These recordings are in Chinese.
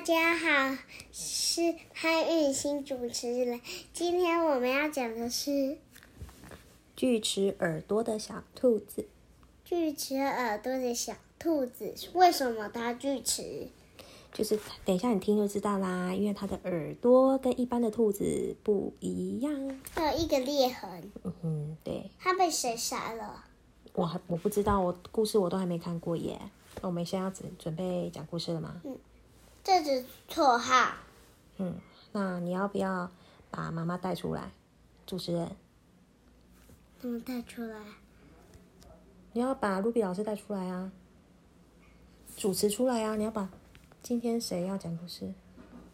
家好，是潘玉欣主持人。今天我们要讲的是锯齿耳朵的小兔子。锯齿耳朵的小兔子，为什么它锯齿？就是等一下你听就知道啦，因为它的耳朵跟一般的兔子不一样。它有一个裂痕。嗯哼，对。它被谁杀了？我还我不知道，我故事我都还没看过耶。那我们现在要准准备讲故事了吗？嗯。这是绰号。嗯，那你要不要把妈妈带出来？主持人。怎么带出来？你要把露比老师带出来啊！主持出来啊！你要把今天谁要讲故事？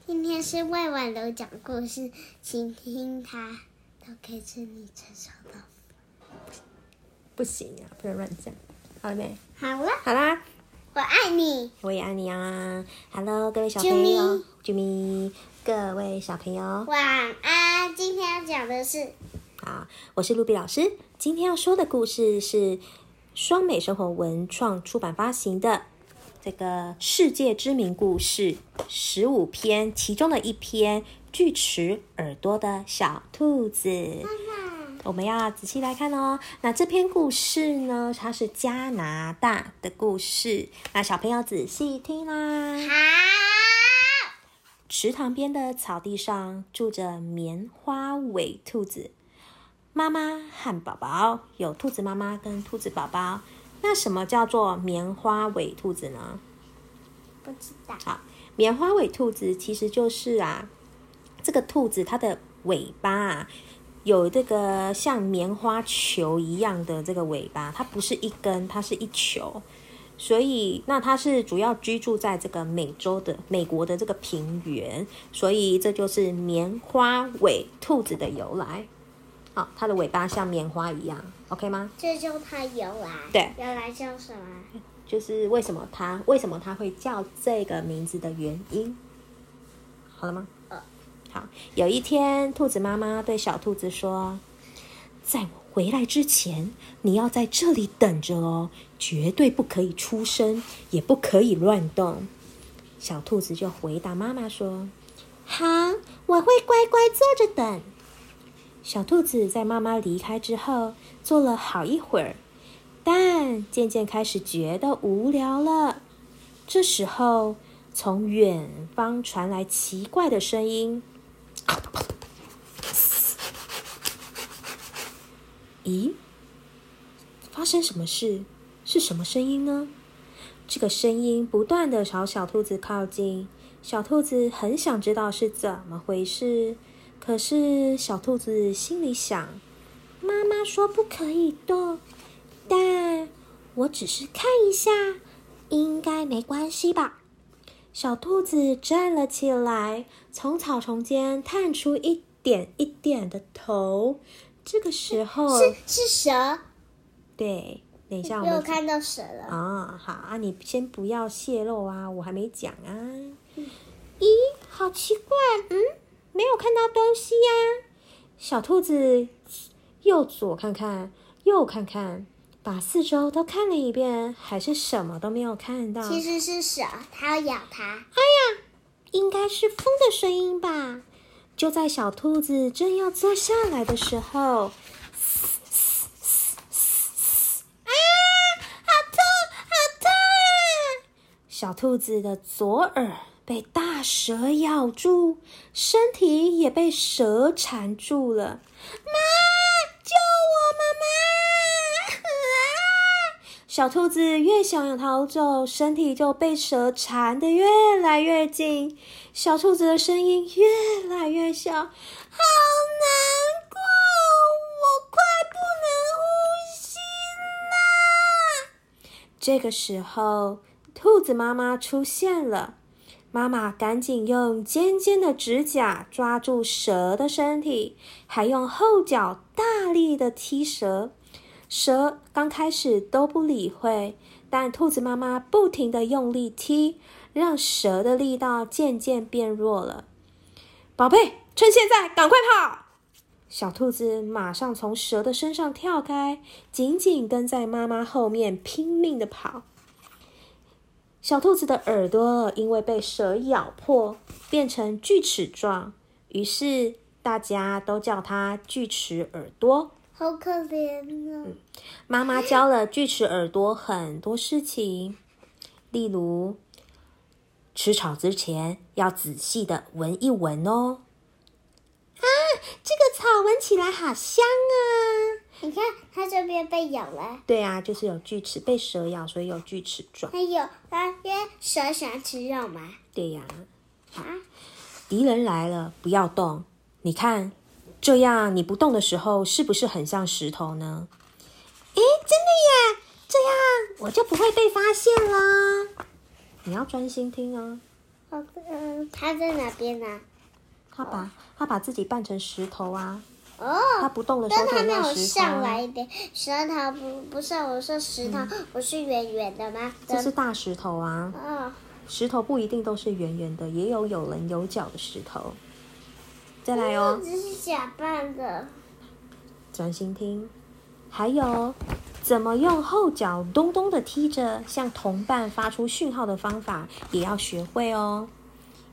今天是魏婉柔讲故事，请听他都可以吃你成熟的。不行啊，不能乱讲。好了没？好了。好啦。我爱你，我也爱你啊！Hello，各位小朋友，啾咪，各位小朋友，晚安。今天要讲的是，好，我是露比老师。今天要说的故事是双美生活文创出版发行的这个世界知名故事十五篇，其中的一篇锯齿耳朵的小兔子。我们要仔细来看哦。那这篇故事呢，它是加拿大的故事。那小朋友仔细听啦。好。池塘边的草地上住着棉花尾兔子，妈妈和宝宝有兔子妈妈跟兔子宝宝。那什么叫做棉花尾兔子呢？不知道。好，棉花尾兔子其实就是啊，这个兔子它的尾巴啊。有这个像棉花球一样的这个尾巴，它不是一根，它是一球，所以那它是主要居住在这个美洲的美国的这个平原，所以这就是棉花尾兔子的由来。好，它的尾巴像棉花一样，OK 吗？这就它由来。对，由来叫什么？就是为什么它为什么它会叫这个名字的原因。好了吗？有一天，兔子妈妈对小兔子说：“在我回来之前，你要在这里等着哦，绝对不可以出声，也不可以乱动。”小兔子就回答妈妈说：“好，我会乖乖坐着等。”小兔子在妈妈离开之后，坐了好一会儿，但渐渐开始觉得无聊了。这时候，从远方传来奇怪的声音。咦，发生什么事？是什么声音呢？这个声音不断的朝小兔子靠近，小兔子很想知道是怎么回事。可是小兔子心里想：妈妈说不可以动，但我只是看一下，应该没关系吧。小兔子站了起来，从草丛间探出一点一点的头。这个时候是是蛇，对，等一下我们看到蛇了啊。好啊，你先不要泄露啊，我还没讲啊。咦，好奇怪，嗯，没有看到东西呀。小兔子右左看看，右看看。把四周都看了一遍，还是什么都没有看到。其实是蛇，它要咬它。哎呀，应该是风的声音吧？就在小兔子正要坐下来的时候，啊，好痛，好痛！小兔子的左耳被大蛇咬住，身体也被蛇缠住了。妈，救我！妈妈！小兔子越想要逃走，身体就被蛇缠得越来越紧。小兔子的声音越来越小，好难过，我快不能呼吸了。这个时候，兔子妈妈出现了。妈妈赶紧用尖尖的指甲抓住蛇的身体，还用后脚大力的踢蛇。蛇刚开始都不理会，但兔子妈妈不停的用力踢，让蛇的力道渐渐变弱了。宝贝，趁现在赶快跑！小兔子马上从蛇的身上跳开，紧紧跟在妈妈后面，拼命的跑。小兔子的耳朵因为被蛇咬破，变成锯齿状，于是大家都叫它锯齿耳朵。好可怜啊！妈妈教了锯齿耳朵很多事情，例如吃草之前要仔细的闻一闻哦。啊，这个草闻起来好香啊！你看，它这边被咬了。对啊，就是有锯齿，被蛇咬，所以有锯齿状。还有，它因为蛇喜欢吃肉嘛。对呀。啊！敌人来了，不要动。你看，这样你不动的时候，是不是很像石头呢？诶，真的耶！这样我就不会被发现了。你要专心听啊。好，嗯，他在哪边呢？他把他把自己扮成石头啊。哦，他不动的时候，它没有上来一点。石头不不是我说石头不是圆圆的吗？这是大石头啊。哦，石头不一定都是圆圆的，也有有棱有角的石头。再来哦。只是假扮的。专心听。还有，怎么用后脚咚咚的踢着向同伴发出讯号的方法，也要学会哦。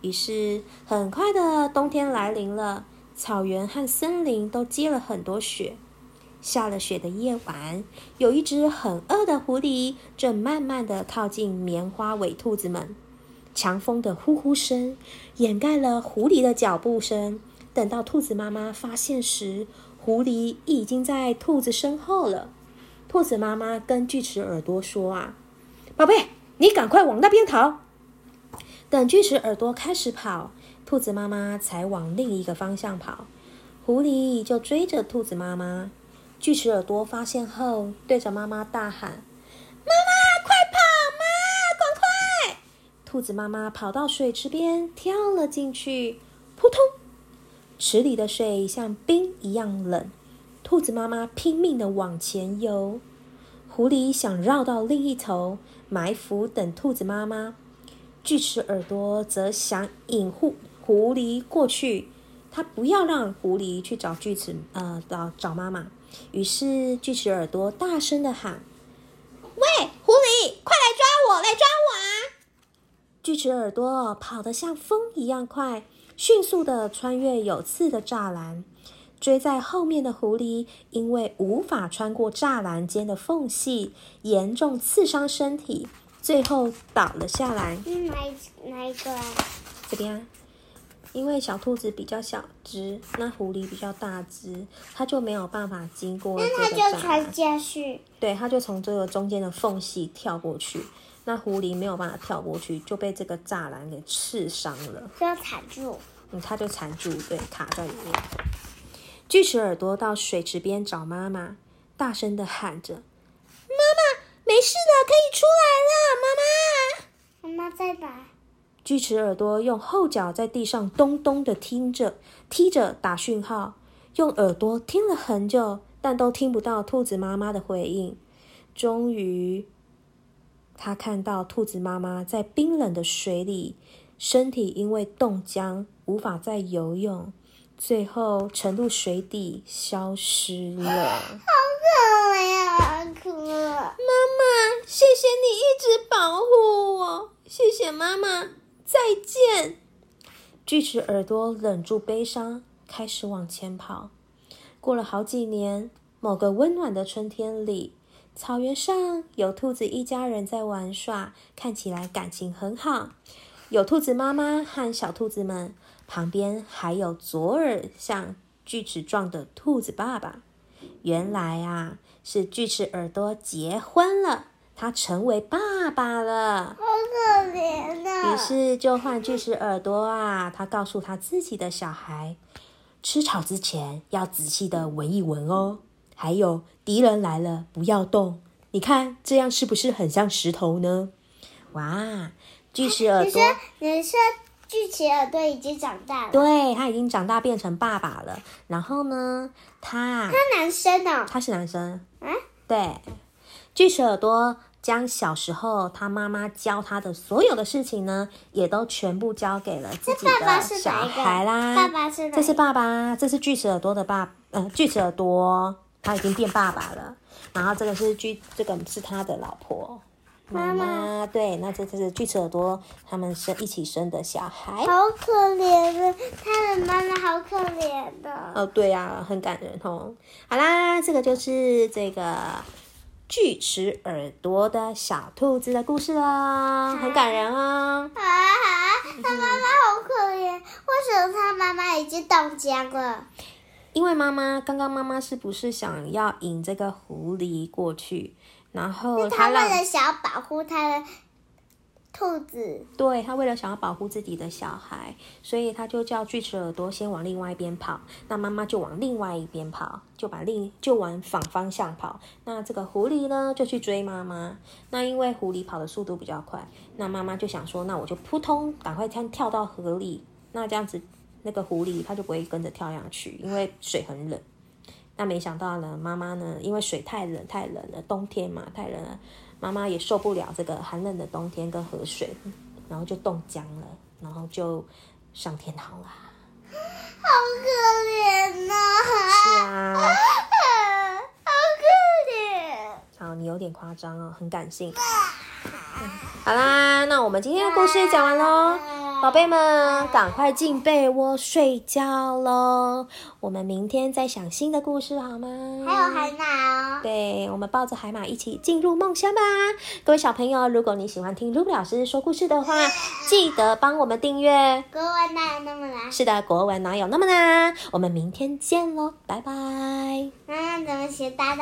于是，很快的冬天来临了。草原和森林都积了很多雪。下了雪的夜晚，有一只很饿的狐狸正慢慢的靠近棉花尾兔子们。强风的呼呼声掩盖了狐狸的脚步声。等到兔子妈妈发现时，狐狸已经在兔子身后了。兔子妈妈跟锯齿耳朵说：“啊，宝贝，你赶快往那边逃。”等锯齿耳朵开始跑。兔子妈妈才往另一个方向跑，狐狸就追着兔子妈妈。锯齿耳朵发现后，对着妈妈大喊：“妈妈，快跑！妈，赶快！”兔子妈妈跑到水池边，跳了进去。扑通！池里的水像冰一样冷。兔子妈妈拼命的往前游，狐狸想绕到另一头埋伏等兔子妈妈，锯齿耳朵则想引护。狐狸过去，他不要让狐狸去找锯齿，呃，找找妈妈。于是锯齿耳朵大声的喊：“喂，狐狸，快来抓我，来抓我啊！”锯齿耳朵跑得像风一样快，迅速的穿越有刺的栅栏。追在后面的狐狸因为无法穿过栅栏间的缝隙，严重刺伤身体，最后倒了下来。哪哪一个？这边啊。因为小兔子比较小只，那狐狸比较大只，它就没有办法经过这个那它就穿下去。对，它就从这个中间的缝隙跳过去。那狐狸没有办法跳过去，就被这个栅栏给刺伤了，就要缠住。嗯，它就缠住，对，卡在里面。锯齿耳朵到水池边找妈妈，大声的喊着：“妈妈，没事的，可以出来了，妈妈。”妈妈在哪？锯齿耳朵用后脚在地上咚咚的听着、踢着打讯号，用耳朵听了很久，但都听不到兔子妈妈的回应。终于，他看到兔子妈妈在冰冷的水里，身体因为冻僵无法再游泳，最后沉入水底消失了。好可怜，可妈妈，谢谢你一直保护我，谢谢妈妈。再见，锯齿耳朵忍住悲伤，开始往前跑。过了好几年，某个温暖的春天里，草原上有兔子一家人在玩耍，看起来感情很好。有兔子妈妈和小兔子们，旁边还有左耳像锯齿状的兔子爸爸。原来啊，是锯齿耳朵结婚了。他成为爸爸了，好可怜啊！于是就换锯齿耳朵啊，他告诉他自己的小孩，吃草之前要仔细的闻一闻哦。还有敌人来了不要动，你看这样是不是很像石头呢？哇，巨齿耳朵，你说巨齿耳朵已经长大了，对他已经长大变成爸爸了。然后呢，他他男生哦，他是男生，嗯，对。巨齿耳朵将小时候他妈妈教他的所有的事情呢，也都全部交给了自己的小孩啦。爸爸是这是爸爸，这是巨齿耳朵的爸，呃，巨齿耳朵他已经变爸爸了。然后这个是锯，这个是他的老婆。妈妈对，那这就是锯齿耳朵他们生一起生的小孩。好可怜的，他的妈妈好可怜的。哦，对呀、很感人哦。好啦，这个就是这个锯齿耳朵的小兔子的故事哦，很感人哦。啊，他妈妈好可怜，为什么他妈妈已经冻僵了？因为妈妈刚刚妈妈是不是想要引这个狐狸过去，然后他为了想要保护他的兔子，对他为了想要保护自己的小孩，所以他就叫锯齿耳朵先往另外一边跑，那妈妈就往另外一边跑，就把另就往反方向跑。那这个狐狸呢就去追妈妈，那因为狐狸跑的速度比较快，那妈妈就想说，那我就扑通赶快跳跳到河里，那这样子那个狐狸它就不会跟着跳下去，因为水很冷。那没想到呢，妈妈呢，因为水太冷太冷了，冬天嘛太冷了，妈妈也受不了这个寒冷的冬天跟河水，然后就冻僵了，然后就上天堂啦。好可怜呐、是啊，好可怜。好，你有点夸张哦，很感性。好啦，那我们今天的故事也讲完喽，宝贝们赶快进被窝睡觉喽。我们明天再想新的故事好吗？还有海马哦，对，我们抱着海马一起进入梦乡吧！各位小朋友，如果你喜欢听露露老师说故事的话，记得帮我们订阅。国文哪有那么难？是的，国文哪有那么难？我们明天见喽，拜拜。妈妈怎么写大大？